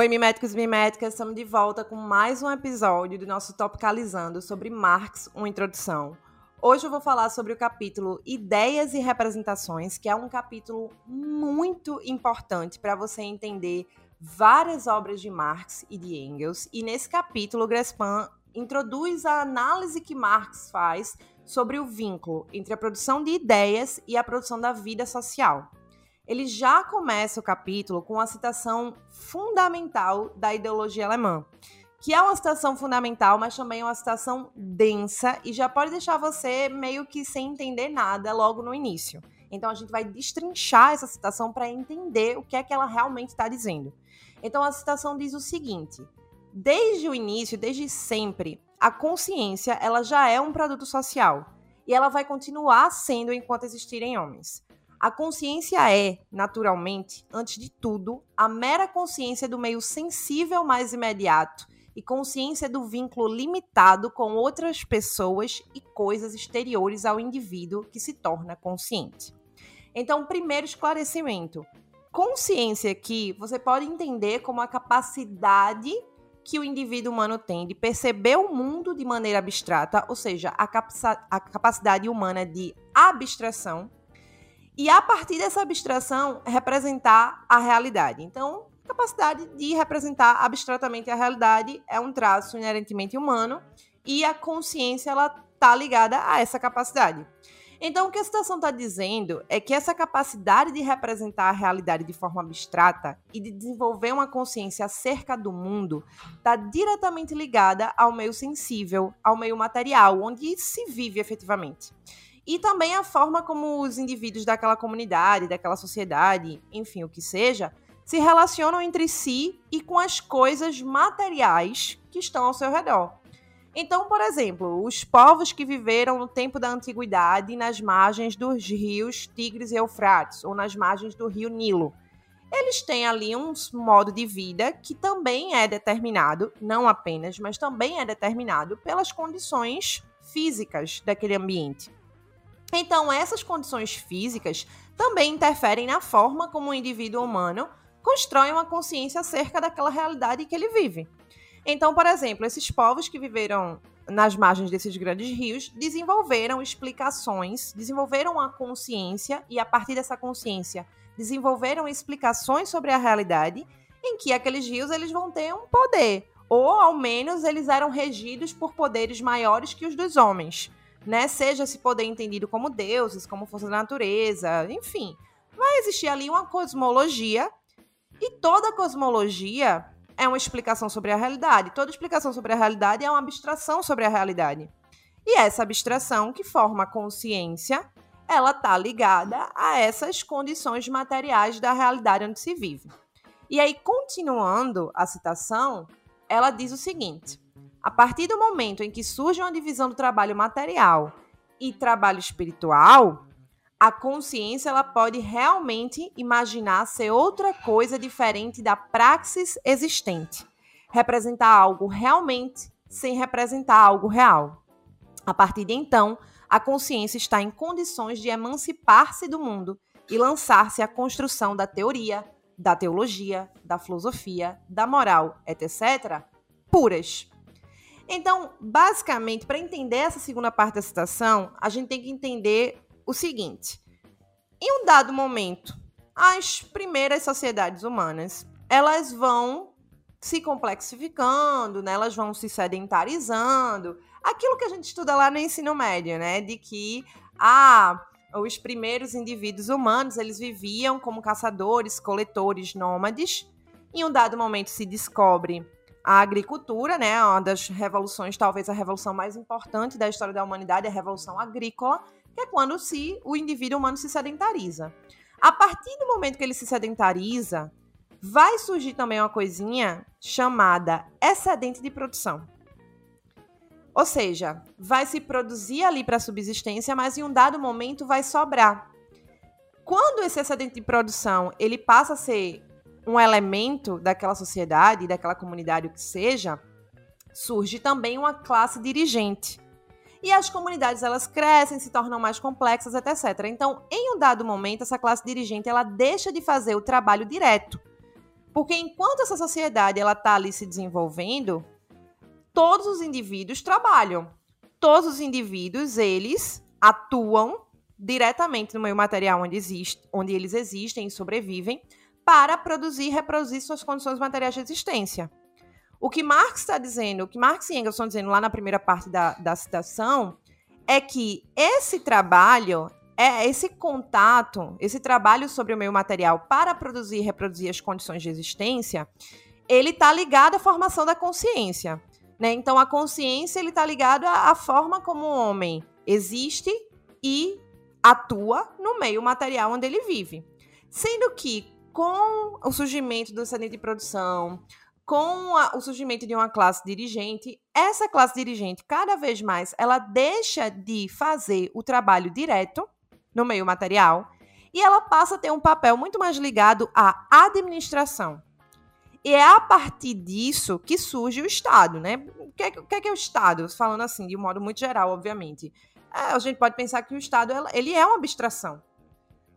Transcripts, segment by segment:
Oi, miméticos e miméticas, estamos de volta com mais um episódio do nosso Topicalizando sobre Marx, uma introdução. Hoje eu vou falar sobre o capítulo Ideias e Representações, que é um capítulo muito importante para você entender várias obras de Marx e de Engels. E nesse capítulo, Grespan introduz a análise que Marx faz sobre o vínculo entre a produção de ideias e a produção da vida social ele já começa o capítulo com uma citação fundamental da ideologia alemã, que é uma citação fundamental, mas também uma citação densa e já pode deixar você meio que sem entender nada logo no início. Então a gente vai destrinchar essa citação para entender o que é que ela realmente está dizendo. Então a citação diz o seguinte: desde o início, desde sempre, a consciência ela já é um produto social e ela vai continuar sendo enquanto existirem homens. A consciência é, naturalmente, antes de tudo, a mera consciência do meio sensível mais imediato e consciência do vínculo limitado com outras pessoas e coisas exteriores ao indivíduo que se torna consciente. Então, primeiro esclarecimento. Consciência aqui você pode entender como a capacidade que o indivíduo humano tem de perceber o mundo de maneira abstrata, ou seja, a, a capacidade humana de abstração e a partir dessa abstração representar a realidade. Então, capacidade de representar abstratamente a realidade é um traço inerentemente humano e a consciência ela tá ligada a essa capacidade. Então, o que a citação está dizendo é que essa capacidade de representar a realidade de forma abstrata e de desenvolver uma consciência acerca do mundo está diretamente ligada ao meio sensível, ao meio material, onde se vive efetivamente e também a forma como os indivíduos daquela comunidade, daquela sociedade, enfim, o que seja, se relacionam entre si e com as coisas materiais que estão ao seu redor. Então, por exemplo, os povos que viveram no tempo da antiguidade nas margens dos rios Tigres e Eufrates, ou nas margens do rio Nilo, eles têm ali um modo de vida que também é determinado, não apenas, mas também é determinado pelas condições físicas daquele ambiente. Então, essas condições físicas também interferem na forma como o indivíduo humano constrói uma consciência acerca daquela realidade que ele vive. Então, por exemplo, esses povos que viveram nas margens desses grandes rios desenvolveram explicações, desenvolveram a consciência e a partir dessa consciência desenvolveram explicações sobre a realidade em que aqueles rios eles vão ter um poder, ou ao menos eles eram regidos por poderes maiores que os dos homens né? Seja esse poder entendido como deuses, como força da natureza, enfim. Vai existir ali uma cosmologia e toda cosmologia é uma explicação sobre a realidade. Toda explicação sobre a realidade é uma abstração sobre a realidade. E essa abstração que forma a consciência, ela está ligada a essas condições materiais da realidade onde se vive. E aí, continuando a citação, ela diz o seguinte: a partir do momento em que surge uma divisão do trabalho material e trabalho espiritual, a consciência ela pode realmente imaginar ser outra coisa diferente da praxis existente, representar algo realmente sem representar algo real. A partir de então, a consciência está em condições de emancipar-se do mundo e lançar-se à construção da teoria, da teologia, da filosofia, da moral, etc., puras. Então, basicamente, para entender essa segunda parte da citação, a gente tem que entender o seguinte: em um dado momento, as primeiras sociedades humanas, elas vão se complexificando, né? Elas vão se sedentarizando. Aquilo que a gente estuda lá no ensino médio, né, de que ah, os primeiros indivíduos humanos, eles viviam como caçadores, coletores, nômades. Em um dado momento se descobre a agricultura, né, uma das revoluções, talvez a revolução mais importante da história da humanidade, a revolução agrícola, que é quando se o indivíduo humano se sedentariza. A partir do momento que ele se sedentariza, vai surgir também uma coisinha chamada excedente de produção. Ou seja, vai se produzir ali para subsistência, mas em um dado momento vai sobrar. quando esse excedente de produção ele passa a ser um elemento daquela sociedade, daquela comunidade, o que seja, surge também uma classe dirigente. E as comunidades elas crescem, se tornam mais complexas, etc. Então, em um dado momento, essa classe dirigente ela deixa de fazer o trabalho direto. Porque enquanto essa sociedade ela está ali se desenvolvendo, todos os indivíduos trabalham. Todos os indivíduos, eles atuam diretamente no meio material onde, existe, onde eles existem e sobrevivem para produzir e reproduzir suas condições materiais de existência. O que Marx está dizendo, o que Marx e Engels estão dizendo lá na primeira parte da, da citação, é que esse trabalho, é esse contato, esse trabalho sobre o meio material para produzir e reproduzir as condições de existência, ele está ligado à formação da consciência. Né? Então, a consciência ele está ligado à, forma como o homem existe e atua no meio material onde ele vive. Sendo que, com o surgimento do excedente de produção, com a, o surgimento de uma classe dirigente, essa classe dirigente, cada vez mais, ela deixa de fazer o trabalho direto no meio material e ela passa a ter um papel muito mais ligado à administração. E é a partir disso que surge o Estado, né? O que é, o que é, que é o Estado? Falando assim, de um modo muito geral, obviamente. É, a gente pode pensar que o Estado ele é uma abstração.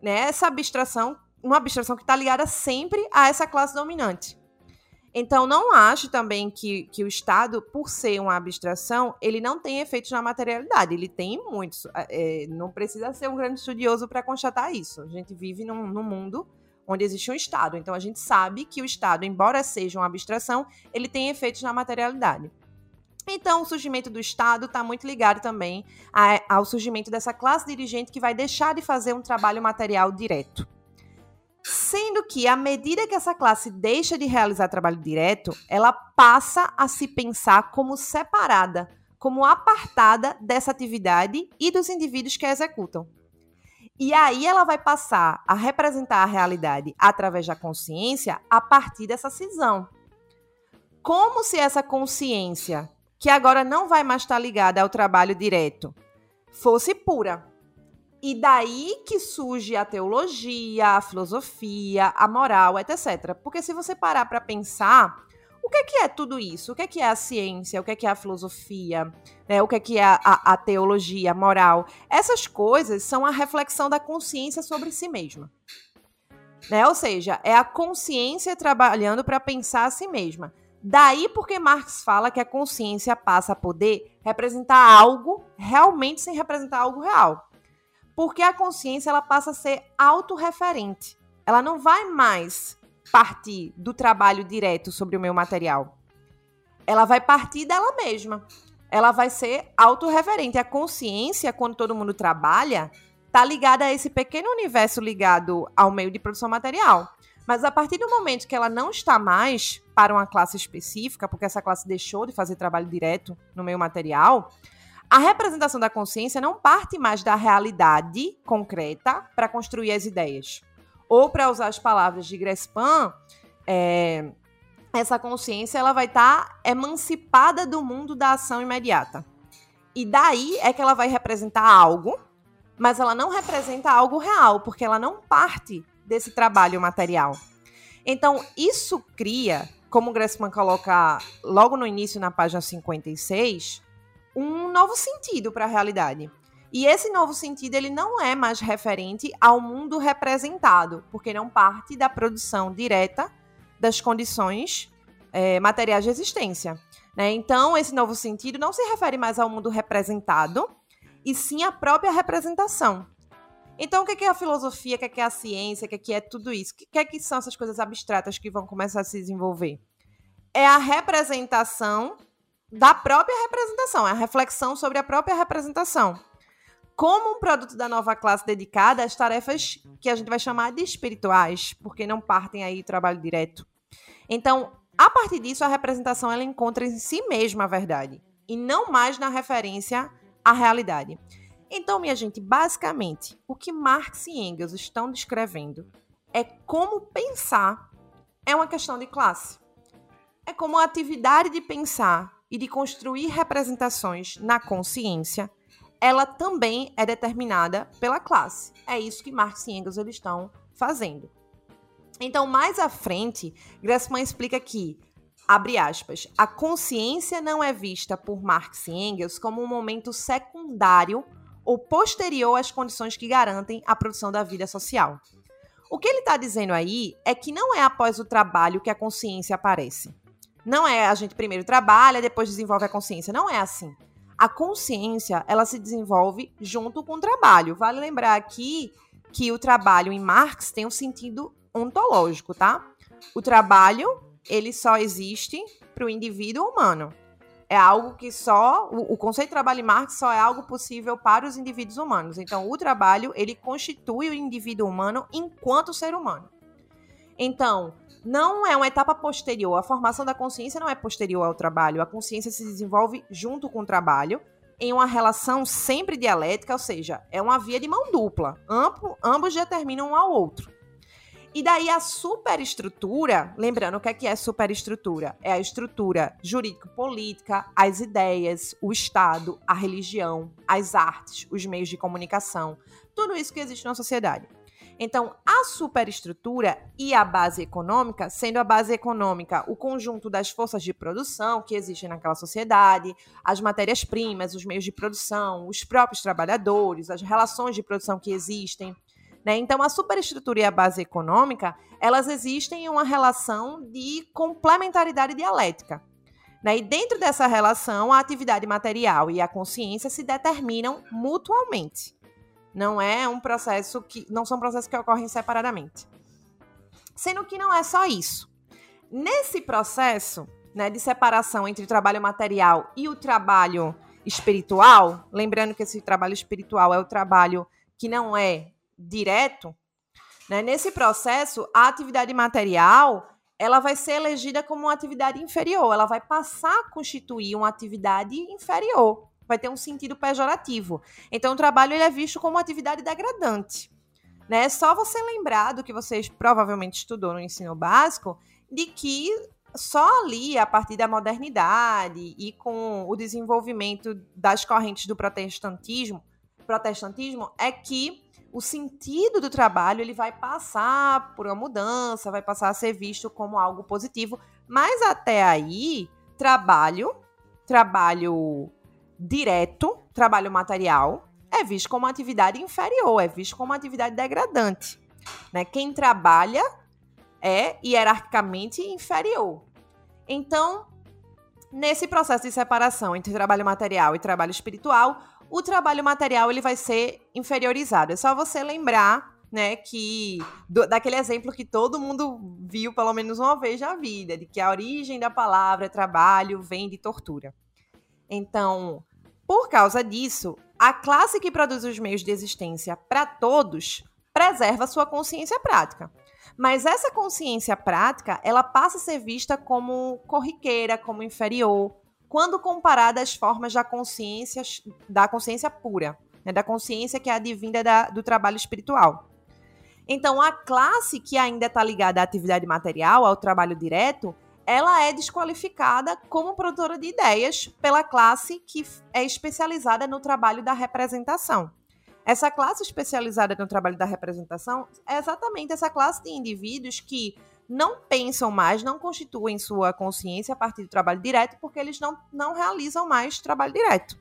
Né? Essa abstração, uma abstração que está ligada sempre a essa classe dominante. Então, não acho também que, que o Estado, por ser uma abstração, ele não tem efeitos na materialidade. Ele tem muitos. É, não precisa ser um grande estudioso para constatar isso. A gente vive num, num mundo onde existe um Estado. Então, a gente sabe que o Estado, embora seja uma abstração, ele tem efeitos na materialidade. Então, o surgimento do Estado está muito ligado também ao surgimento dessa classe dirigente que vai deixar de fazer um trabalho material direto. Sendo que, à medida que essa classe deixa de realizar trabalho direto, ela passa a se pensar como separada, como apartada dessa atividade e dos indivíduos que a executam. E aí ela vai passar a representar a realidade através da consciência a partir dessa cisão. Como se essa consciência, que agora não vai mais estar ligada ao trabalho direto, fosse pura e daí que surge a teologia, a filosofia, a moral, etc. Porque se você parar para pensar, o que é, que é tudo isso? O que é, que é a ciência? O que é, que é a filosofia? Né? O que é, que é a, a, a teologia, a moral? Essas coisas são a reflexão da consciência sobre si mesma. Né? Ou seja, é a consciência trabalhando para pensar a si mesma. Daí porque Marx fala que a consciência passa a poder representar algo realmente sem representar algo real. Porque a consciência ela passa a ser autorreferente. Ela não vai mais partir do trabalho direto sobre o meu material. Ela vai partir dela mesma. Ela vai ser autorreferente. A consciência, quando todo mundo trabalha, está ligada a esse pequeno universo ligado ao meio de produção material. Mas a partir do momento que ela não está mais para uma classe específica, porque essa classe deixou de fazer trabalho direto no meio material, a representação da consciência não parte mais da realidade concreta para construir as ideias. Ou, para usar as palavras de Grespan, é, essa consciência ela vai estar tá emancipada do mundo da ação imediata. E daí é que ela vai representar algo, mas ela não representa algo real, porque ela não parte desse trabalho material. Então, isso cria, como o coloca logo no início, na página 56, um novo sentido para a realidade. E esse novo sentido ele não é mais referente ao mundo representado, porque não parte da produção direta das condições é, materiais de existência. Né? Então, esse novo sentido não se refere mais ao mundo representado, e sim à própria representação. Então, o que é a filosofia, o que é a ciência, o que é tudo isso? O que, é que são essas coisas abstratas que vão começar a se desenvolver? É a representação da própria representação, é a reflexão sobre a própria representação. Como um produto da nova classe dedicada às tarefas que a gente vai chamar de espirituais, porque não partem aí trabalho direto. Então, a partir disso, a representação ela encontra em si mesma a verdade e não mais na referência à realidade. Então, minha gente, basicamente, o que Marx e Engels estão descrevendo é como pensar é uma questão de classe. É como a atividade de pensar e de construir representações na consciência ela também é determinada pela classe. É isso que Marx e Engels eles estão fazendo. Então, mais à frente, Gressman explica que, abre aspas, a consciência não é vista por Marx e Engels como um momento secundário ou posterior às condições que garantem a produção da vida social. O que ele está dizendo aí é que não é após o trabalho que a consciência aparece. Não é a gente primeiro trabalha, depois desenvolve a consciência. Não é assim. A consciência, ela se desenvolve junto com o trabalho. Vale lembrar aqui que o trabalho em Marx tem um sentido ontológico, tá? O trabalho, ele só existe para o indivíduo humano. É algo que só. O, conceito de trabalho em Marx só é algo possível para os indivíduos humanos. Então, o trabalho, ele constitui o indivíduo humano enquanto ser humano. Então, não é uma etapa posterior. A formação da consciência não é posterior ao trabalho. A consciência se desenvolve junto com o trabalho, em uma relação sempre dialética, ou seja, é uma via de mão dupla. Ambo, ambos determinam um ao outro. E daí a superestrutura, lembrando o que é, que é superestrutura? É a estrutura jurídico-política, as ideias, o Estado, a religião, as artes, os meios de comunicação, tudo isso que existe na sociedade. Então, a superestrutura e a base econômica, sendo a base econômica o conjunto das forças de produção que existem naquela sociedade, as matérias-primas, os meios de produção, os próprios trabalhadores, as relações de produção que existem, né? Então, a superestrutura e a base econômica, elas existem em uma relação de complementaridade dialética. Né? E dentro dessa relação, a atividade material e a consciência se determinam mutuamente. Não é um processo que. Não são processos que ocorrem separadamente. Sendo que não é só isso. Nesse processo né, de separação entre o trabalho material e o trabalho espiritual, lembrando que esse trabalho espiritual é o trabalho que não é direto, né, nesse processo, a atividade material ela vai ser elegida como uma atividade inferior, ela vai passar a constituir uma atividade inferior, vai ter um sentido pejorativo. Então, o trabalho ele é visto como uma atividade degradante. Né? É só você lembrar do que vocês provavelmente estudou no ensino básico, de que só ali, a partir da modernidade e com o desenvolvimento das correntes do protestantismo, protestantismo é que o sentido do trabalho ele vai passar por uma mudança, vai passar a ser visto como algo positivo, mas até aí, trabalho, trabalho direto, trabalho material, é visto como uma atividade inferior, é visto como uma atividade degradante. Né? Quem trabalha é hierarquicamente inferior. Então, nesse processo de separação entre trabalho material e trabalho espiritual, o trabalho material ele vai ser inferiorizado. É só você lembrar, né, que do, daquele exemplo que todo mundo viu pelo menos uma vez na vida, de que a origem da palavra trabalho vem de tortura. Então, por causa disso, a classe que produz os meios de existência para todos preserva sua consciência prática. Mas essa consciência prática, ela passa a ser vista como corriqueira, como inferior, quando comparada às formas da consciência, da consciência pura, né, da consciência que é advinda da, do trabalho espiritual. Então, a classe que ainda está ligada à atividade material, ao trabalho direto, ela é desqualificada como produtora de ideias pela classe que é especializada no trabalho da representação. Essa classe especializada no trabalho da representação é exatamente essa classe de indivíduos que não pensam mais, não constituem sua consciência a partir do trabalho direto, porque eles não, não realizam mais trabalho direto.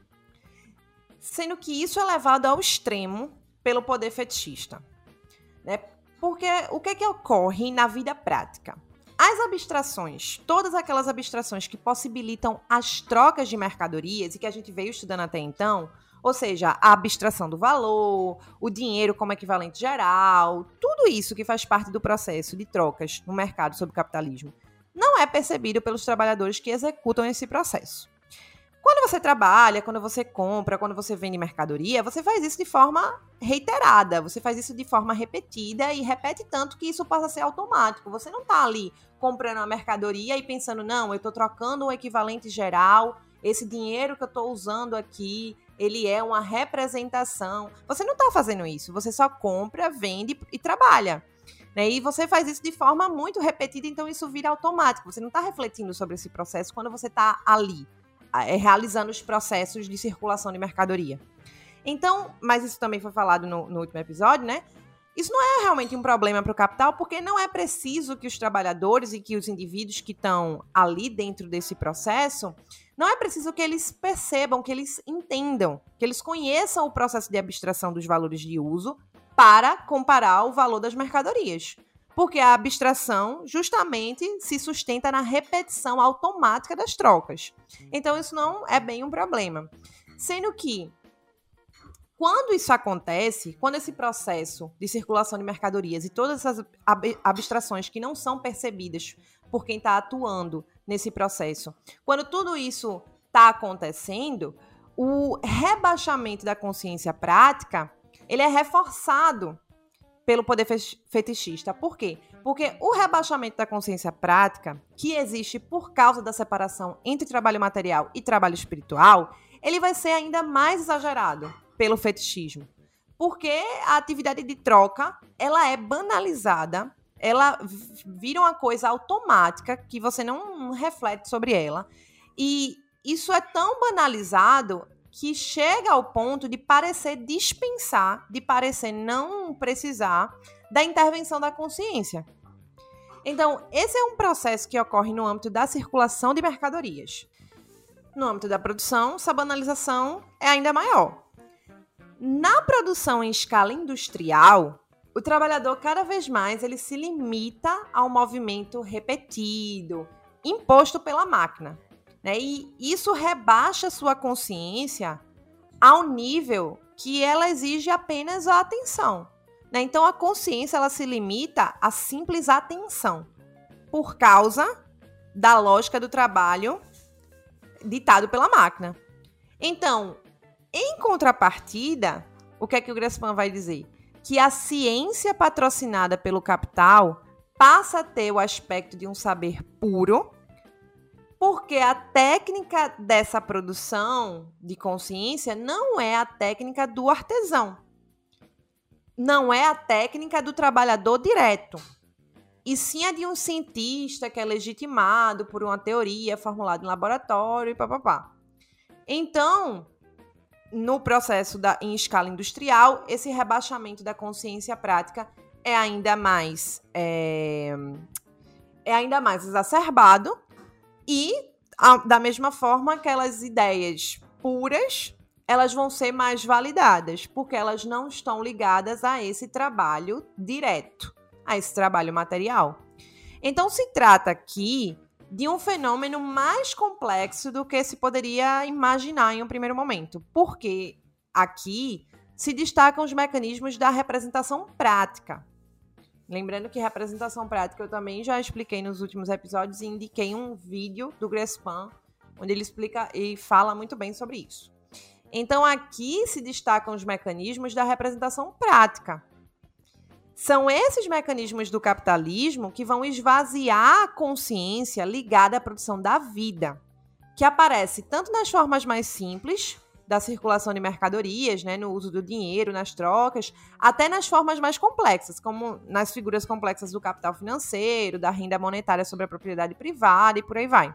Sendo que isso é levado ao extremo pelo poder fetichista. Né? Porque o que, é que ocorre na vida prática? As abstrações, todas aquelas abstrações que possibilitam as trocas de mercadorias e que a gente veio estudando até então, ou seja, a abstração do valor, o dinheiro como equivalente geral, tudo isso que faz parte do processo de trocas no mercado sobre o capitalismo, não é percebido pelos trabalhadores que executam esse processo. Quando você trabalha, quando você compra, quando você vende mercadoria, você faz isso de forma reiterada, você faz isso de forma repetida e repete tanto que isso passa a ser automático. Você não está ali comprando uma mercadoria e pensando, não, eu estou trocando o equivalente geral, esse dinheiro que eu estou usando aqui, ele é uma representação. Você não está fazendo isso, você só compra, vende e trabalha. Né? E você faz isso de forma muito repetida, então isso vira automático. Você não está refletindo sobre esse processo quando você está ali, é, realizando os processos de circulação de mercadoria. Então, mas isso também foi falado no, no último episódio, né? Isso não é realmente um problema para o capital, porque não é preciso que os trabalhadores e que os indivíduos que estão ali dentro desse processo, não é preciso que eles percebam, que eles entendam, que eles conheçam o processo de abstração dos valores de uso para comparar o valor das mercadorias. Porque a abstração justamente se sustenta na repetição automática das trocas. Então, isso não é bem um problema. Sendo que quando isso acontece, quando esse processo de circulação de mercadorias e todas essas abstrações que não são percebidas por quem está atuando nesse processo, quando tudo isso está acontecendo, o rebaixamento da consciência prática ele é reforçado pelo poder fetichista. Por quê? Porque o rebaixamento da consciência prática, que existe por causa da separação entre trabalho material e trabalho espiritual, ele vai ser ainda mais exagerado pelo fetichismo. Porque a atividade de troca, ela é banalizada, ela vira uma coisa automática que você não reflete sobre ela. E isso é tão banalizado que chega ao ponto de parecer dispensar, de parecer não precisar da intervenção da consciência. Então, esse é um processo que ocorre no âmbito da circulação de mercadorias. No âmbito da produção, essa banalização é ainda maior. Na produção em escala industrial, o trabalhador cada vez mais ele se limita ao movimento repetido, imposto pela máquina. Né? E isso rebaixa sua consciência ao nível que ela exige apenas a atenção. Né? Então a consciência ela se limita a simples atenção, por causa da lógica do trabalho ditado pela máquina. Então, em contrapartida, o que é que o Gressman vai dizer? Que a ciência patrocinada pelo capital passa a ter o aspecto de um saber puro, porque a técnica dessa produção de consciência não é a técnica do artesão. Não é a técnica do trabalhador direto. E sim a de um cientista que é legitimado por uma teoria formulada em laboratório e papapá. Então, no processo da, em escala industrial, esse rebaixamento da consciência prática é ainda mais é, é ainda mais exacerbado e a, da mesma forma aquelas ideias puras elas vão ser mais validadas porque elas não estão ligadas a esse trabalho direto, a esse trabalho material. Então se trata aqui de um fenômeno mais complexo do que se poderia imaginar em um primeiro momento, porque aqui se destacam os mecanismos da representação prática. Lembrando que representação prática eu também já expliquei nos últimos episódios e indiquei um vídeo do Grespan, onde ele explica e fala muito bem sobre isso. Então aqui se destacam os mecanismos da representação prática, são esses mecanismos do capitalismo que vão esvaziar a consciência ligada à produção da vida, que aparece tanto nas formas mais simples da circulação de mercadorias, né, no uso do dinheiro, nas trocas, até nas formas mais complexas, como nas figuras complexas do capital financeiro, da renda monetária sobre a propriedade privada e por aí vai.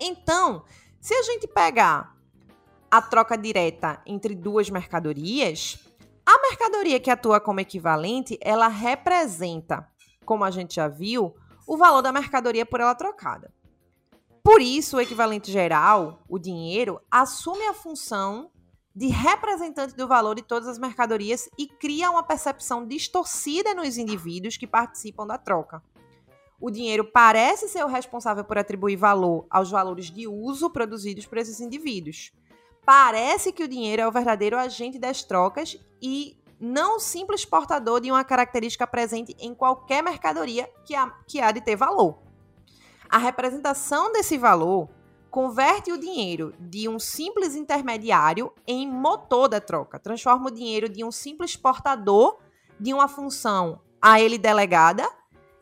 Então, se a gente pegar a troca direta entre duas mercadorias, a mercadoria que atua como equivalente, ela representa, como a gente já viu, o valor da mercadoria por ela trocada. Por isso, o equivalente geral, o dinheiro, assume a função de representante do valor de todas as mercadorias e cria uma percepção distorcida nos indivíduos que participam da troca. O dinheiro parece ser o responsável por atribuir valor aos valores de uso produzidos por esses indivíduos. Parece que o dinheiro é o verdadeiro agente das trocas e não simples portador de uma característica presente em qualquer mercadoria que há, que há de ter valor. A representação desse valor converte o dinheiro de um simples intermediário em motor da troca, transforma o dinheiro de um simples portador de uma função a ele delegada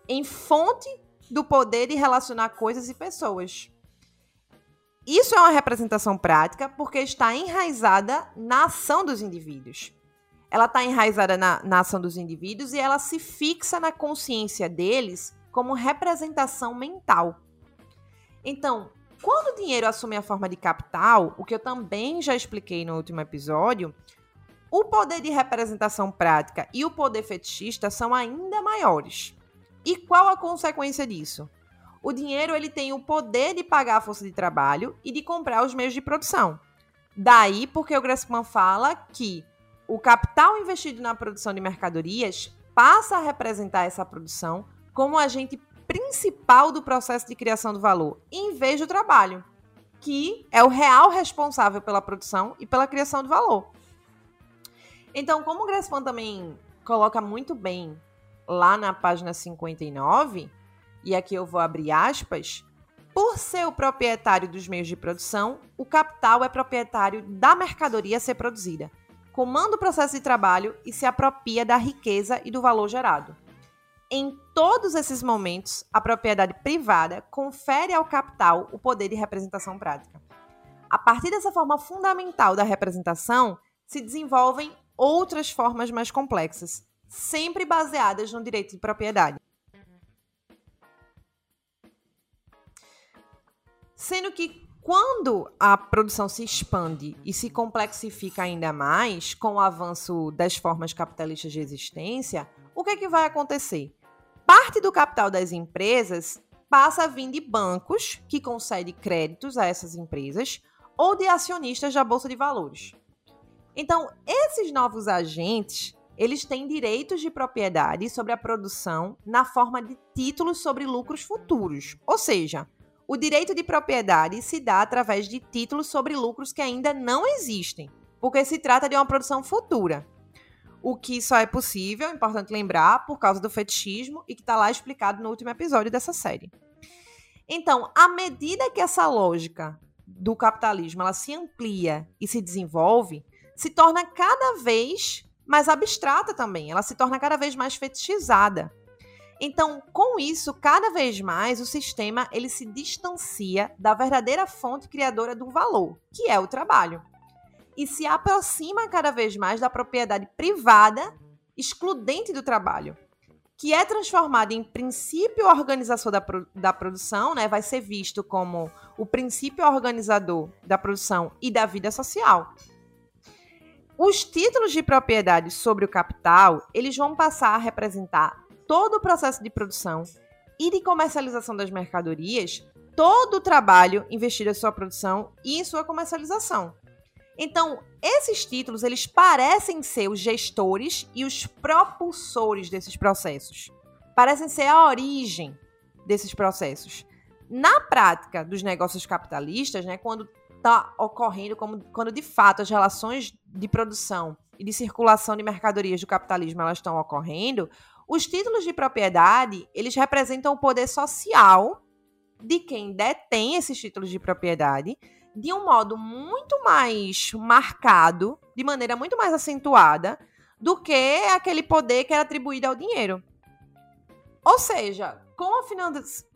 em fonte do poder de relacionar coisas e pessoas. Isso é uma representação prática porque está enraizada na ação dos indivíduos. Ela está enraizada na, na ação dos indivíduos e ela se fixa na consciência deles como representação mental. Então, quando o dinheiro assume a forma de capital, o que eu também já expliquei no último episódio, o poder de representação prática e o poder fetichista são ainda maiores. E qual a consequência disso? O dinheiro ele tem o poder de pagar a força de trabalho e de comprar os meios de produção. Daí porque o Gressman fala que o capital investido na produção de mercadorias passa a representar essa produção como agente principal do processo de criação do valor, em vez do trabalho, que é o real responsável pela produção e pela criação do valor. Então, como o Gressman também coloca muito bem lá na página 59, e aqui eu vou abrir aspas, por ser o proprietário dos meios de produção, o capital é proprietário da mercadoria a ser produzida, comanda o processo de trabalho e se apropria da riqueza e do valor gerado. Em todos esses momentos, a propriedade privada confere ao capital o poder de representação prática. A partir dessa forma fundamental da representação, se desenvolvem outras formas mais complexas, sempre baseadas no direito de propriedade. Sendo que quando a produção se expande e se complexifica ainda mais com o avanço das formas capitalistas de existência, o que, é que vai acontecer? Parte do capital das empresas passa a vir de bancos que concedem créditos a essas empresas ou de acionistas da bolsa de valores. Então, esses novos agentes, eles têm direitos de propriedade sobre a produção na forma de títulos sobre lucros futuros, ou seja, o direito de propriedade se dá através de títulos sobre lucros que ainda não existem, porque se trata de uma produção futura. O que só é possível, é importante lembrar, por causa do fetichismo e que está lá explicado no último episódio dessa série. Então, à medida que essa lógica do capitalismo ela se amplia e se desenvolve, se torna cada vez mais abstrata também, ela se torna cada vez mais fetichizada. Então, com isso, cada vez mais o sistema ele se distancia da verdadeira fonte criadora do valor, que é o trabalho, e se aproxima cada vez mais da propriedade privada excludente do trabalho, que é transformada em princípio organizador da, da produção, né? vai ser visto como o princípio organizador da produção e da vida social. Os títulos de propriedade sobre o capital, eles vão passar a representar todo o processo de produção e de comercialização das mercadorias, todo o trabalho investido em sua produção e em sua comercialização. Então, esses títulos, eles parecem ser os gestores e os propulsores desses processos. Parecem ser a origem desses processos. Na prática dos negócios capitalistas, né, quando está ocorrendo, como, quando de fato as relações de produção e de circulação de mercadorias do capitalismo elas estão ocorrendo, os títulos de propriedade, eles representam o poder social de quem detém esses títulos de propriedade de um modo muito mais marcado, de maneira muito mais acentuada, do que aquele poder que era atribuído ao dinheiro. Ou seja, com a,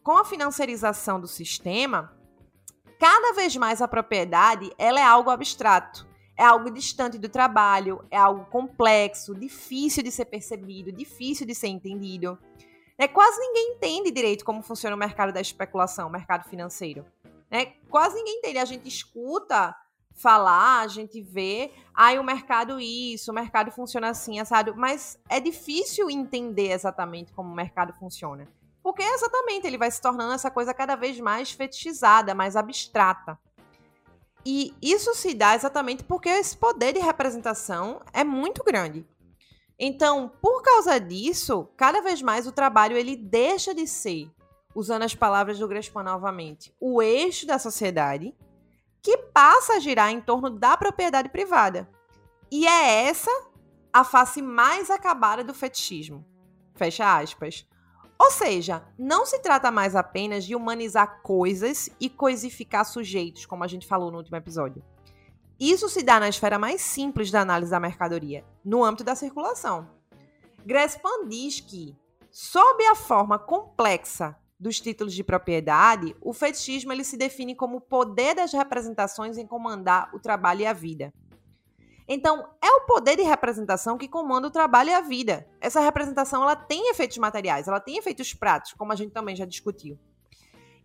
com a financiarização do sistema, cada vez mais a propriedade ela é algo abstrato é algo distante do trabalho, é algo complexo, difícil de ser percebido, difícil de ser entendido. É, quase ninguém entende direito como funciona o mercado da especulação, o mercado financeiro. É, quase ninguém entende. A gente escuta falar, a gente vê, aí ah, o mercado isso, o mercado funciona assim, sabe? Mas é difícil entender exatamente como o mercado funciona. Porque exatamente ele vai se tornando essa coisa cada vez mais fetichizada, mais abstrata. E isso se dá exatamente porque esse poder de representação é muito grande. Então, por causa disso, cada vez mais o trabalho ele deixa de ser, usando as palavras do Grespan novamente, o eixo da sociedade, que passa a girar em torno da propriedade privada. E é essa a face mais acabada do fetichismo. Fecha aspas. Ou seja, não se trata mais apenas de humanizar coisas e coisificar sujeitos, como a gente falou no último episódio. Isso se dá na esfera mais simples da análise da mercadoria, no âmbito da circulação. Grespan diz que, sob a forma complexa dos títulos de propriedade, o fetichismo ele se define como o poder das representações em comandar o trabalho e a vida. Então, é o poder de representação que comanda o trabalho e a vida. Essa representação ela tem efeitos materiais, ela tem efeitos práticos, como a gente também já discutiu.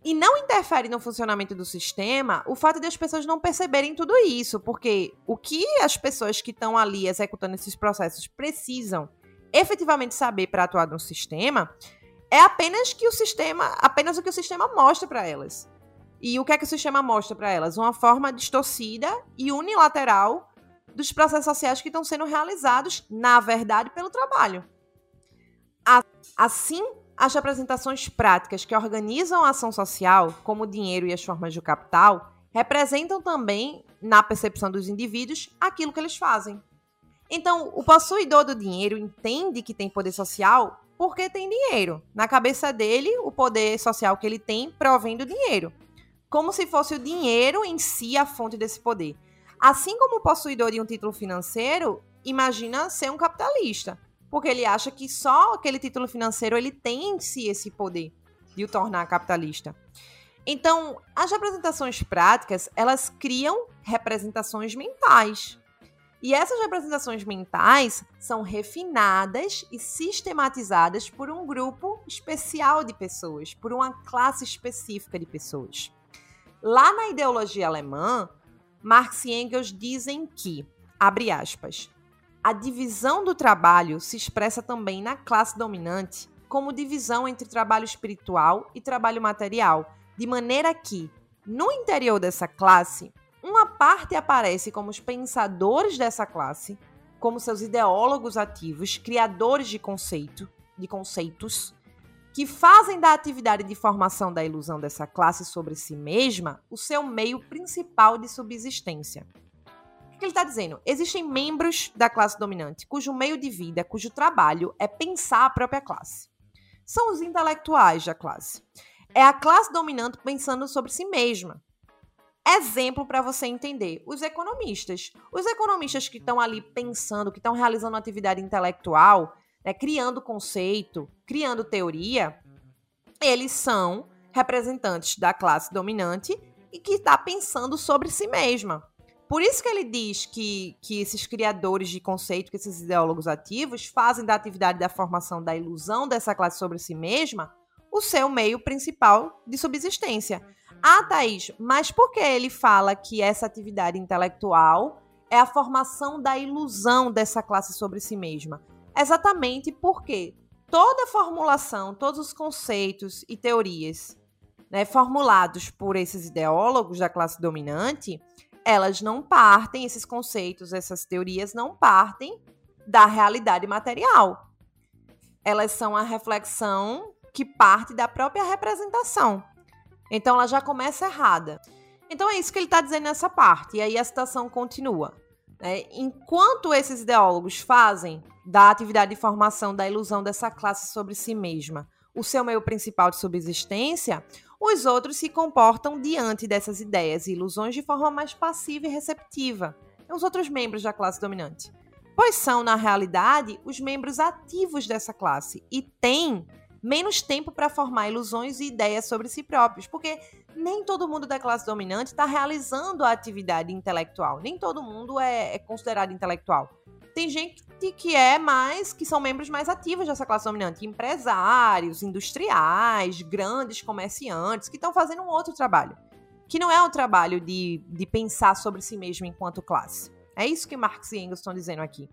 E não interfere no funcionamento do sistema o fato de as pessoas não perceberem tudo isso, porque o que as pessoas que estão ali executando esses processos precisam efetivamente saber para atuar no sistema é apenas que o sistema, apenas o que o sistema mostra para elas. E o que é que o sistema mostra para elas? Uma forma distorcida e unilateral dos processos sociais que estão sendo realizados, na verdade, pelo trabalho. Assim, as representações práticas que organizam a ação social, como o dinheiro e as formas de capital, representam também, na percepção dos indivíduos, aquilo que eles fazem. Então, o possuidor do dinheiro entende que tem poder social porque tem dinheiro. Na cabeça dele, o poder social que ele tem provém do dinheiro. Como se fosse o dinheiro em si a fonte desse poder. Assim como o possuidor de um título financeiro imagina ser um capitalista, porque ele acha que só aquele título financeiro ele tem em si esse poder de o tornar capitalista. Então, as representações práticas, elas criam representações mentais. E essas representações mentais são refinadas e sistematizadas por um grupo especial de pessoas, por uma classe específica de pessoas. Lá na ideologia alemã, Marx e Engels dizem que, abre aspas, a divisão do trabalho se expressa também na classe dominante como divisão entre trabalho espiritual e trabalho material, de maneira que, no interior dessa classe, uma parte aparece como os pensadores dessa classe, como seus ideólogos ativos, criadores de conceito, de conceitos, que fazem da atividade de formação da ilusão dessa classe sobre si mesma o seu meio principal de subsistência. O que ele está dizendo? Existem membros da classe dominante cujo meio de vida, cujo trabalho é pensar a própria classe. São os intelectuais da classe. É a classe dominante pensando sobre si mesma, Exemplo para você entender: os economistas. Os economistas que estão ali pensando, que estão realizando atividade intelectual, né, criando conceito, criando teoria, eles são representantes da classe dominante e que está pensando sobre si mesma. Por isso que ele diz que, que esses criadores de conceito, que esses ideólogos ativos, fazem da atividade da formação da ilusão dessa classe sobre si mesma o seu meio principal de subsistência. Ah, Thaís, mas por que ele fala que essa atividade intelectual é a formação da ilusão dessa classe sobre si mesma? Exatamente porque toda formulação, todos os conceitos e teorias né, formulados por esses ideólogos da classe dominante, elas não partem, esses conceitos, essas teorias não partem da realidade material. Elas são a reflexão que parte da própria representação. Então ela já começa errada. Então é isso que ele está dizendo nessa parte. E aí a citação continua. Né? Enquanto esses ideólogos fazem da atividade de formação da ilusão dessa classe sobre si mesma o seu meio principal de subsistência, os outros se comportam diante dessas ideias e ilusões de forma mais passiva e receptiva. Os outros membros da classe dominante. Pois são, na realidade, os membros ativos dessa classe e têm menos tempo para formar ilusões e ideias sobre si próprios, porque nem todo mundo da classe dominante está realizando a atividade intelectual, nem todo mundo é, é, considerado intelectual. Tem gente que é mais, que são membros mais ativos dessa classe dominante, empresários, industriais, grandes comerciantes, que estão fazendo um outro trabalho, que não é o trabalho de, de pensar sobre si mesmo enquanto classe. É isso que Marx e Engels estão dizendo aqui.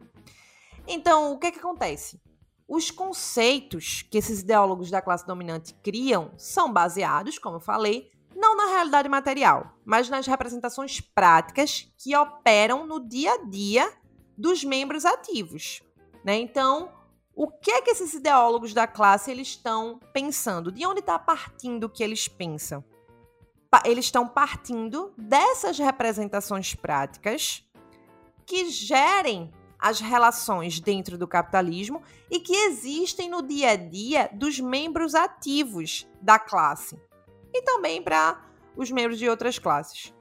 Então, o que, que acontece? Os conceitos que esses ideólogos da classe dominante criam são baseados, como eu falei, não na realidade material, mas nas representações práticas que operam no dia a dia dos membros ativos. Né? Então, o que é que esses ideólogos da classe eles estão pensando? De onde está partindo o que eles pensam? Eles estão partindo dessas representações práticas que gerem as relações dentro do capitalismo e que existem no dia a dia dos membros ativos da classe e também para os membros de outras classes.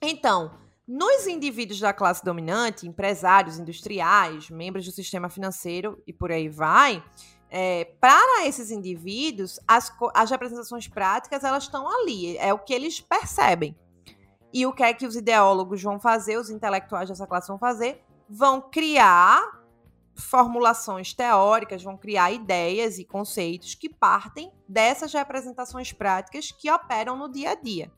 Então, nos indivíduos da classe dominante, empresários, industriais, membros do sistema financeiro e por aí vai, é, para esses indivíduos, as, as representações práticas elas estão ali, é o que eles percebem. E o que é que os ideólogos vão fazer, os intelectuais dessa classe vão fazer? Vão criar formulações teóricas, vão criar ideias e conceitos que partem dessas representações práticas que operam no dia a dia.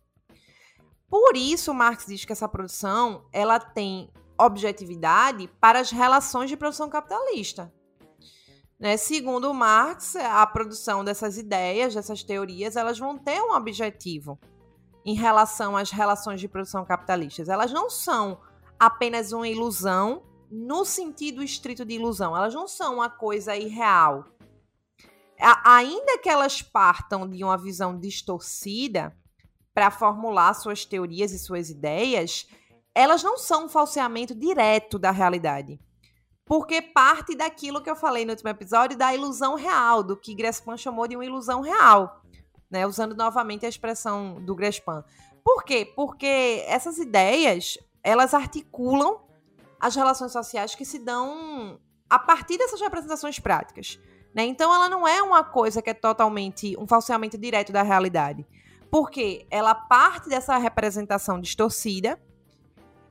Por isso, Marx diz que essa produção ela tem objetividade para as relações de produção capitalista. Né? Segundo Marx, a produção dessas ideias, dessas teorias, elas vão ter um objetivo em relação às relações de produção capitalistas. Elas não são apenas uma ilusão no sentido estrito de ilusão. Elas não são uma coisa irreal. A, ainda que elas partam de uma visão distorcida para formular suas teorias e suas ideias, elas não são um falseamento direto da realidade. Porque parte daquilo que eu falei no último episódio da ilusão real, do que Grespan chamou de uma ilusão real, né? Usando novamente a expressão do Grespan. Por quê? Porque essas ideias, elas articulam as relações sociais que se dão a partir dessas representações práticas. Né? Então, ela não é uma coisa que é totalmente um falseamento direto da realidade. Porque ela parte dessa representação distorcida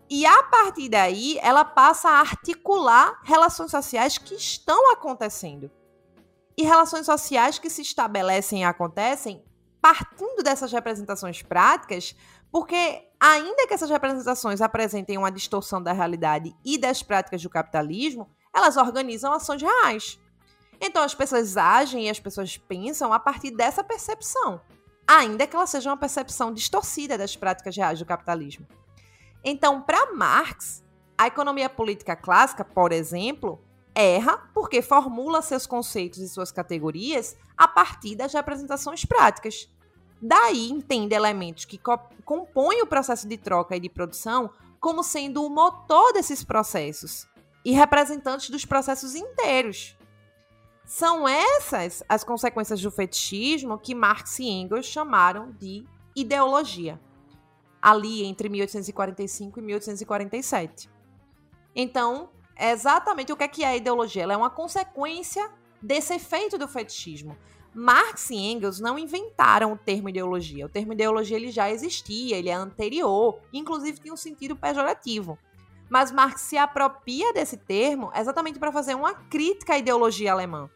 e, a partir daí, ela passa a articular relações sociais que estão acontecendo. E relações sociais que se estabelecem e acontecem partindo dessas representações práticas, porque ainda que essas representações apresentem uma distorção da realidade e das práticas do capitalismo, elas organizam ações reais. Então as pessoas agem e as pessoas pensam a partir dessa percepção, ainda que ela seja uma percepção distorcida das práticas reais do capitalismo. Então, para Marx, a economia política clássica, por exemplo, erra porque formula seus conceitos e suas categorias a partir das representações práticas. Daí entende elementos que co compõem o processo de troca e de produção como sendo o motor desses processos e representantes dos processos inteiros. São essas as consequências do fetichismo que Marx e Engels chamaram de ideologia, ali entre 1845 e 1847. Então, é exatamente o que é, que é a ideologia. Ela é uma consequência desse efeito do fetichismo. Marx e Engels não inventaram o termo ideologia. O termo ideologia ele já existia, ele é anterior, inclusive tem um sentido pejorativo. Mas Marx se apropria desse termo exatamente para fazer uma crítica à ideologia alemã.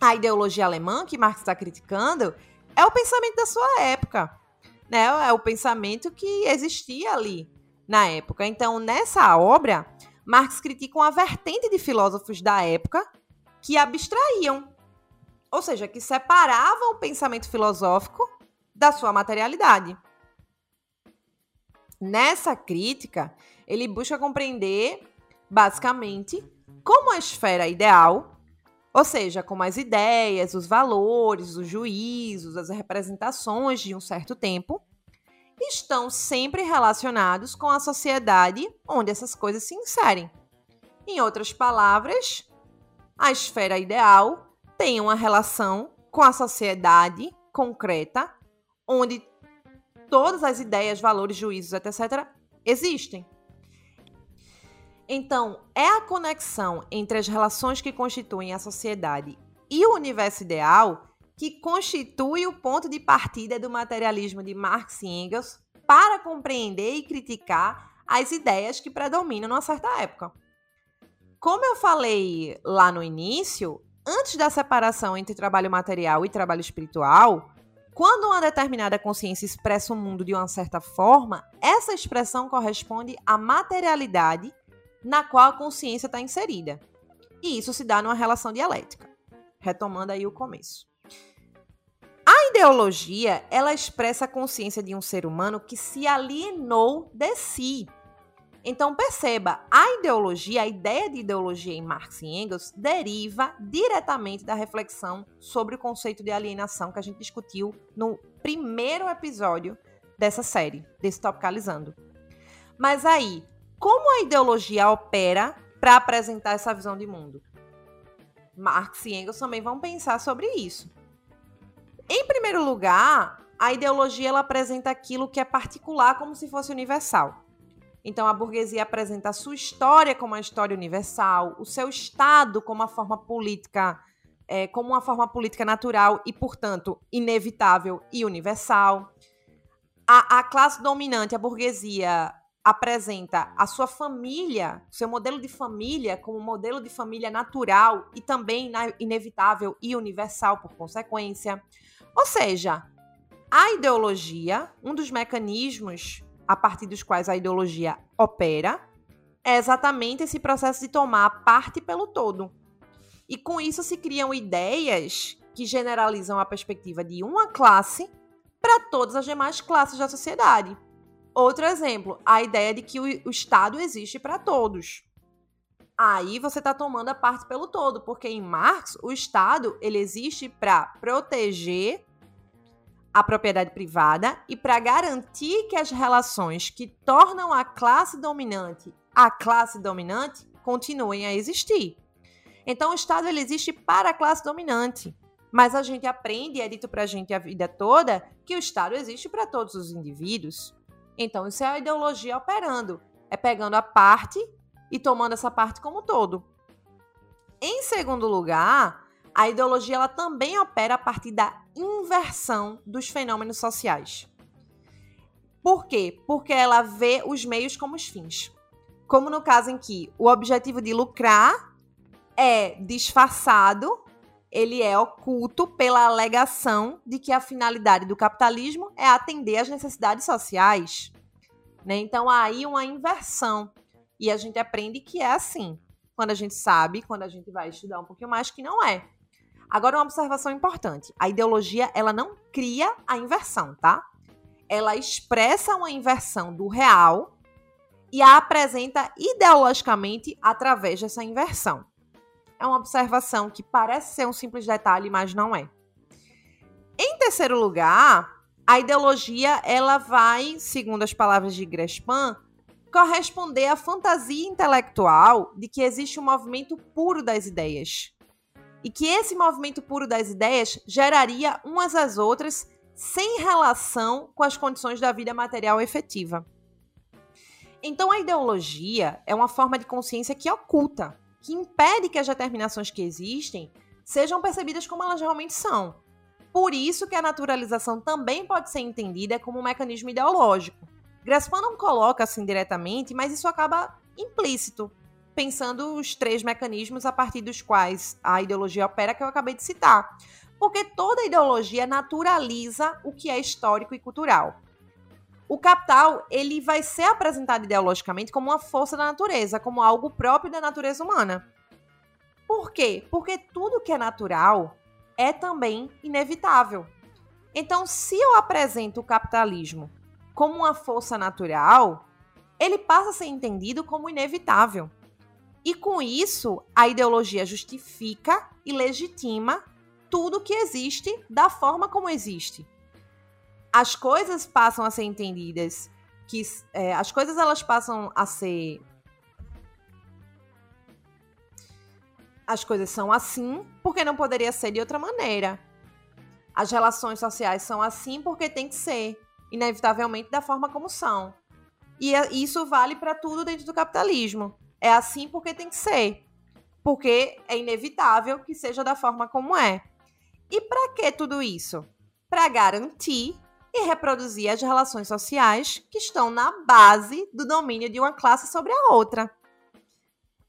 A ideologia alemã que Marx está criticando é o pensamento da sua época, né? É o pensamento que existia ali na época. Então, nessa obra, Marx critica uma vertente de filósofos da época que abstraíam ou seja, que separavam o pensamento filosófico da sua materialidade. Nessa crítica, ele busca compreender, basicamente, como a esfera ideal, ou seja, como as ideias, os valores, os juízos, as representações de um certo tempo, estão sempre relacionados com a sociedade onde essas coisas se inserem. Em outras palavras, a esfera ideal tem uma relação com a sociedade concreta, onde todas as ideias, valores, juízos, etc., existem. Então, é a conexão entre as relações que constituem a sociedade e o universo ideal que constitui o ponto de partida do materialismo de Marx e Engels para compreender e criticar as ideias que predominam numa certa época. Como eu falei lá no início, antes da separação entre trabalho material e trabalho espiritual, quando uma determinada consciência expressa o mundo de uma certa forma, essa expressão corresponde à materialidade na qual a consciência está inserida. E isso se dá numa relação dialética. Retomando aí o começo. A ideologia, ela expressa a consciência de um ser humano que se alienou de si, então perceba, a ideologia, a ideia de ideologia em Marx e Engels deriva diretamente da reflexão sobre o conceito de alienação que a gente discutiu no primeiro episódio dessa série, desse Topicalizando. Mas aí, como a ideologia opera para apresentar essa visão de mundo? Marx e Engels também vão pensar sobre isso. Em primeiro lugar, a ideologia ela apresenta aquilo que é particular como se fosse universal. Então, a burguesia apresenta a sua história como uma história universal, o seu Estado como uma forma política, é, como uma forma política natural e, portanto, inevitável e universal. A, a classe dominante, a burguesia, apresenta a sua família, seu modelo de família como modelo de família natural e também inevitável e universal por consequência. Ou seja, a ideologia, um dos mecanismos a partir dos quais a ideologia opera, é exatamente esse processo de tomar parte pelo todo. E com isso se criam ideias que generalizam a perspectiva de uma classe para todas as demais classes da sociedade. Outro exemplo, a ideia de que o, o Estado existe para todos. Aí você está tomando a parte pelo todo, porque em Marx o Estado ele existe para proteger a propriedade privada e para garantir que as relações que tornam a classe dominante a classe dominante continuem a existir. Então o Estado ele existe para a classe dominante. Mas a gente aprende, é dito para a gente a vida toda, que o Estado existe para todos os indivíduos. Então, isso é a ideologia operando. É pegando a parte e tomando essa parte como todo. Em segundo lugar, a ideologia ela também opera a partir da inversão dos fenômenos sociais. Por quê? Porque ela vê os meios como os fins. Como no caso em que o objetivo de lucrar é disfarçado ele é oculto pela alegação de que a finalidade do capitalismo é atender às necessidades sociais. Né? Então, há aí uma inversão. E a gente aprende que é assim. Quando a gente sabe, quando a gente vai estudar um pouquinho mais, que não é. Agora, uma observação importante. A ideologia, ela não cria a inversão, tá? Ela expressa uma inversão do real e a apresenta ideologicamente através dessa inversão é uma observação que parece ser um simples detalhe, mas não é. Em terceiro lugar, a ideologia ela vai, segundo as palavras de Grespan, corresponder à fantasia intelectual de que existe um movimento puro das ideias. E que esse movimento puro das ideias geraria umas às outras sem relação com as condições da vida material efetiva. Então a ideologia é uma forma de consciência que oculta, que impede que as determinações que existem sejam percebidas como elas realmente são. Por isso que a naturalização também pode ser entendida como um mecanismo ideológico. Grespan não coloca assim diretamente, mas isso acaba implícito, pensando os três mecanismos a partir dos quais a ideologia opera que eu acabei de citar. Porque toda ideologia naturaliza o que é histórico e cultural. O capital, ele vai ser apresentado ideologicamente como uma força da natureza, como algo próprio da natureza humana. Por quê? Porque tudo que é natural é também inevitável. Então, se eu apresento o capitalismo como uma força natural, ele passa a ser entendido como inevitável. E com isso, a ideologia justifica e legitima tudo que existe da forma como existe as coisas passam a ser entendidas, que é, as coisas elas passam a ser as coisas são assim porque não poderia ser de outra maneira. As relações sociais são assim porque tem que ser, inevitavelmente da forma como são. E é, isso vale para tudo dentro do capitalismo. É assim porque tem que ser. Porque é inevitável que seja da forma como é. E para que tudo isso? Para garantir e reproduzir as relações sociais que estão na base do domínio de uma classe sobre a outra.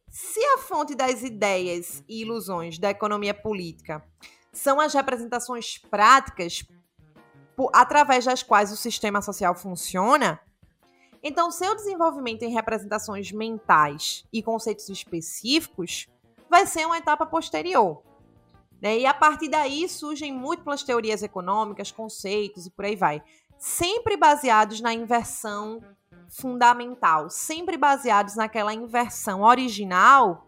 Se a fonte das ideias e ilusões da economia política são as representações práticas por, através das quais o sistema social funciona, então seu desenvolvimento em representações mentais e conceitos específicos vai ser uma etapa posterior. Né? E a partir daí surgem múltiplas teorias econômicas, conceitos e por aí vai. Sempre baseados na inversão fundamental, sempre baseados naquela inversão original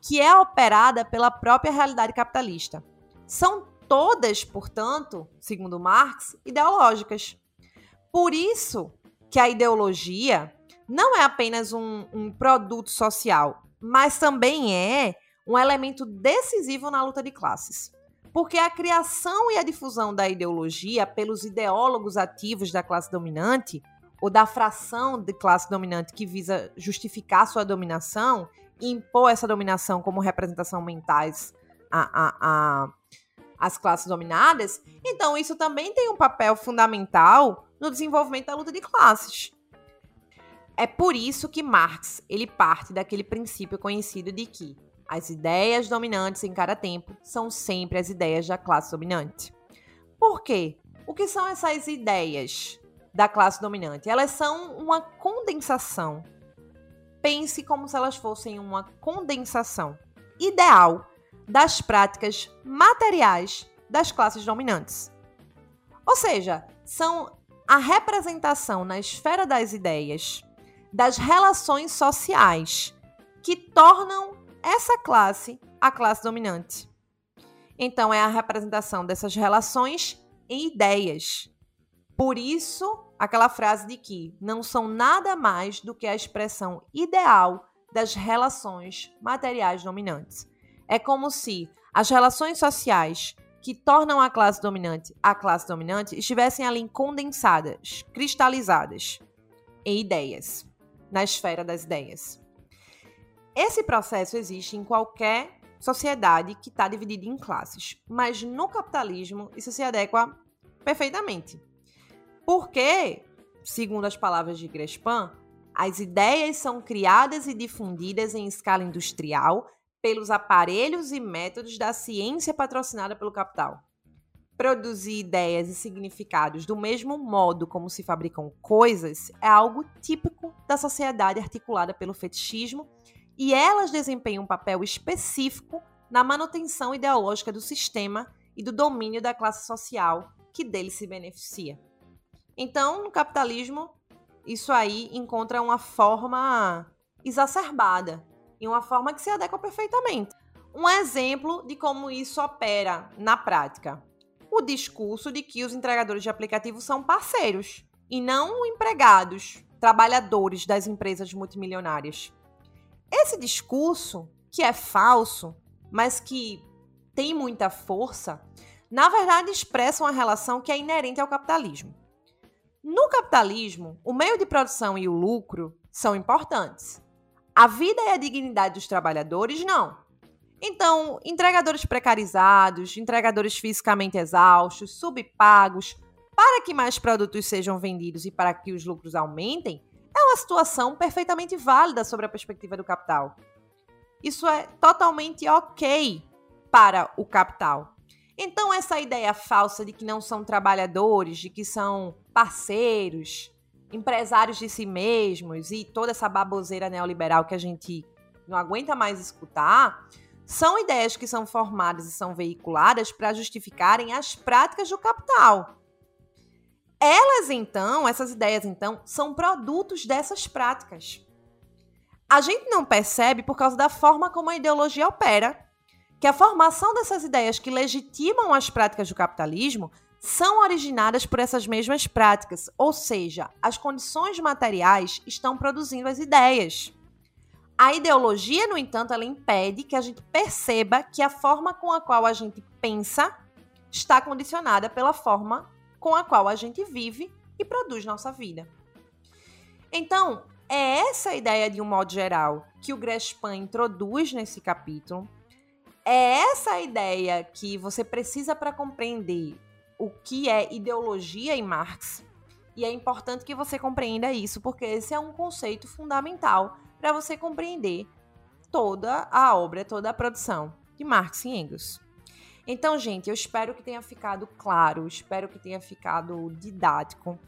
que é operada pela própria realidade capitalista. São todas, portanto, segundo Marx, ideológicas. Por isso que a ideologia não é apenas um, um produto social, mas também é um elemento decisivo na luta de classes. Porque a criação e a difusão da ideologia pelos ideólogos ativos da classe dominante, ou da fração de classe dominante que visa justificar sua dominação e impor essa dominação como representação mentais a, a, a, as classes dominadas, então isso também tem um papel fundamental no desenvolvimento da luta de classes. É por isso que Marx ele parte daquele princípio conhecido de que as ideias dominantes em cada tempo são sempre as ideias da classe dominante. Por quê? O que são essas ideias da classe dominante? Elas são uma condensação. Pense como se elas fossem uma condensação ideal das práticas materiais das classes dominantes. Ou seja, são a representação na esfera das ideias das relações sociais que tornam essa classe a classe dominante. Então, é a representação dessas relações em ideias. Por isso, aquela frase de que não são nada mais do que a expressão ideal das relações materiais dominantes. É como se as relações sociais que tornam a classe dominante a classe dominante estivessem ali condensadas, cristalizadas em ideias na esfera das ideias. Esse processo existe em qualquer sociedade que está dividida em classes, mas no capitalismo isso se adequa perfeitamente. Porque, segundo as palavras de Grespan, as ideias são criadas e difundidas em escala industrial pelos aparelhos e métodos da ciência patrocinada pelo capital produzir ideias e significados do mesmo modo como se fabricam coisas é algo típico da sociedade articulada pelo fetichismo e elas desempenham um papel específico na manutenção ideológica do sistema e do domínio da classe social que dele se beneficia. Então, no capitalismo, isso aí encontra uma forma exacerbada e uma forma que se adequa perfeitamente. Um exemplo de como isso opera na prática o discurso de que os entregadores de aplicativos são parceiros e não empregados, trabalhadores das empresas multimilionárias. Esse discurso, que é falso, mas que tem muita força, na verdade expressa uma relação que é inerente ao capitalismo. No capitalismo, o meio de produção e o lucro são importantes. A vida e a dignidade dos trabalhadores, não. Então, entregadores precarizados, entregadores fisicamente exaustos, subpagos, para que mais produtos sejam vendidos e para que os lucros aumentem, é uma situação perfeitamente válida sobre a perspectiva do capital. Isso é totalmente ok para o capital. Então, essa ideia falsa de que não são trabalhadores, de que são parceiros, empresários de si mesmos e toda essa baboseira neoliberal que a gente não aguenta mais escutar, são ideias que são formadas e são veiculadas para justificarem as práticas do capital. Elas, então, essas ideias, então, são produtos dessas práticas. A gente não percebe por causa da forma como a ideologia opera, que a formação dessas ideias que legitimam as práticas do capitalismo são originadas por essas mesmas práticas, ou seja, as condições materiais estão produzindo as ideias. A ideologia, no entanto, ela impede que a gente perceba que a forma com a qual a gente pensa está condicionada pela forma com a qual a gente vive e produz nossa vida. Então, é essa ideia, de um modo geral, que o Grespan introduz nesse capítulo. É essa ideia que você precisa para compreender o que é ideologia em Marx. E é importante que você compreenda isso, porque esse é um conceito fundamental para você compreender toda a obra, toda a produção de Marx e Engels. Então, gente, eu espero que tenha ficado claro, espero que tenha ficado didático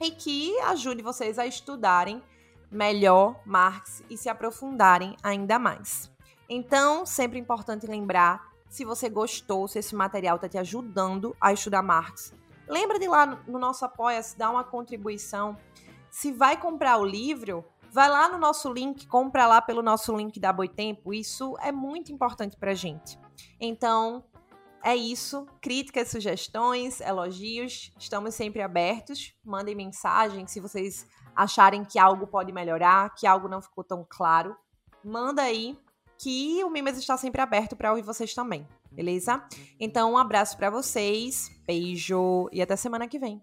e que ajude vocês a estudarem melhor Marx e se aprofundarem ainda mais. Então, sempre importante lembrar, se você gostou, se esse material está te ajudando a estudar Marx, lembra de ir lá no nosso Apoia-se, dar uma contribuição. Se vai comprar o livro, Vai lá no nosso link, compra lá pelo nosso link da Boitempo. Isso é muito importante pra gente. Então, é isso. Críticas, sugestões, elogios, estamos sempre abertos. Mandem mensagem se vocês acharem que algo pode melhorar, que algo não ficou tão claro. Manda aí que o Mimes está sempre aberto para ouvir vocês também, beleza? Então, um abraço para vocês, beijo e até semana que vem.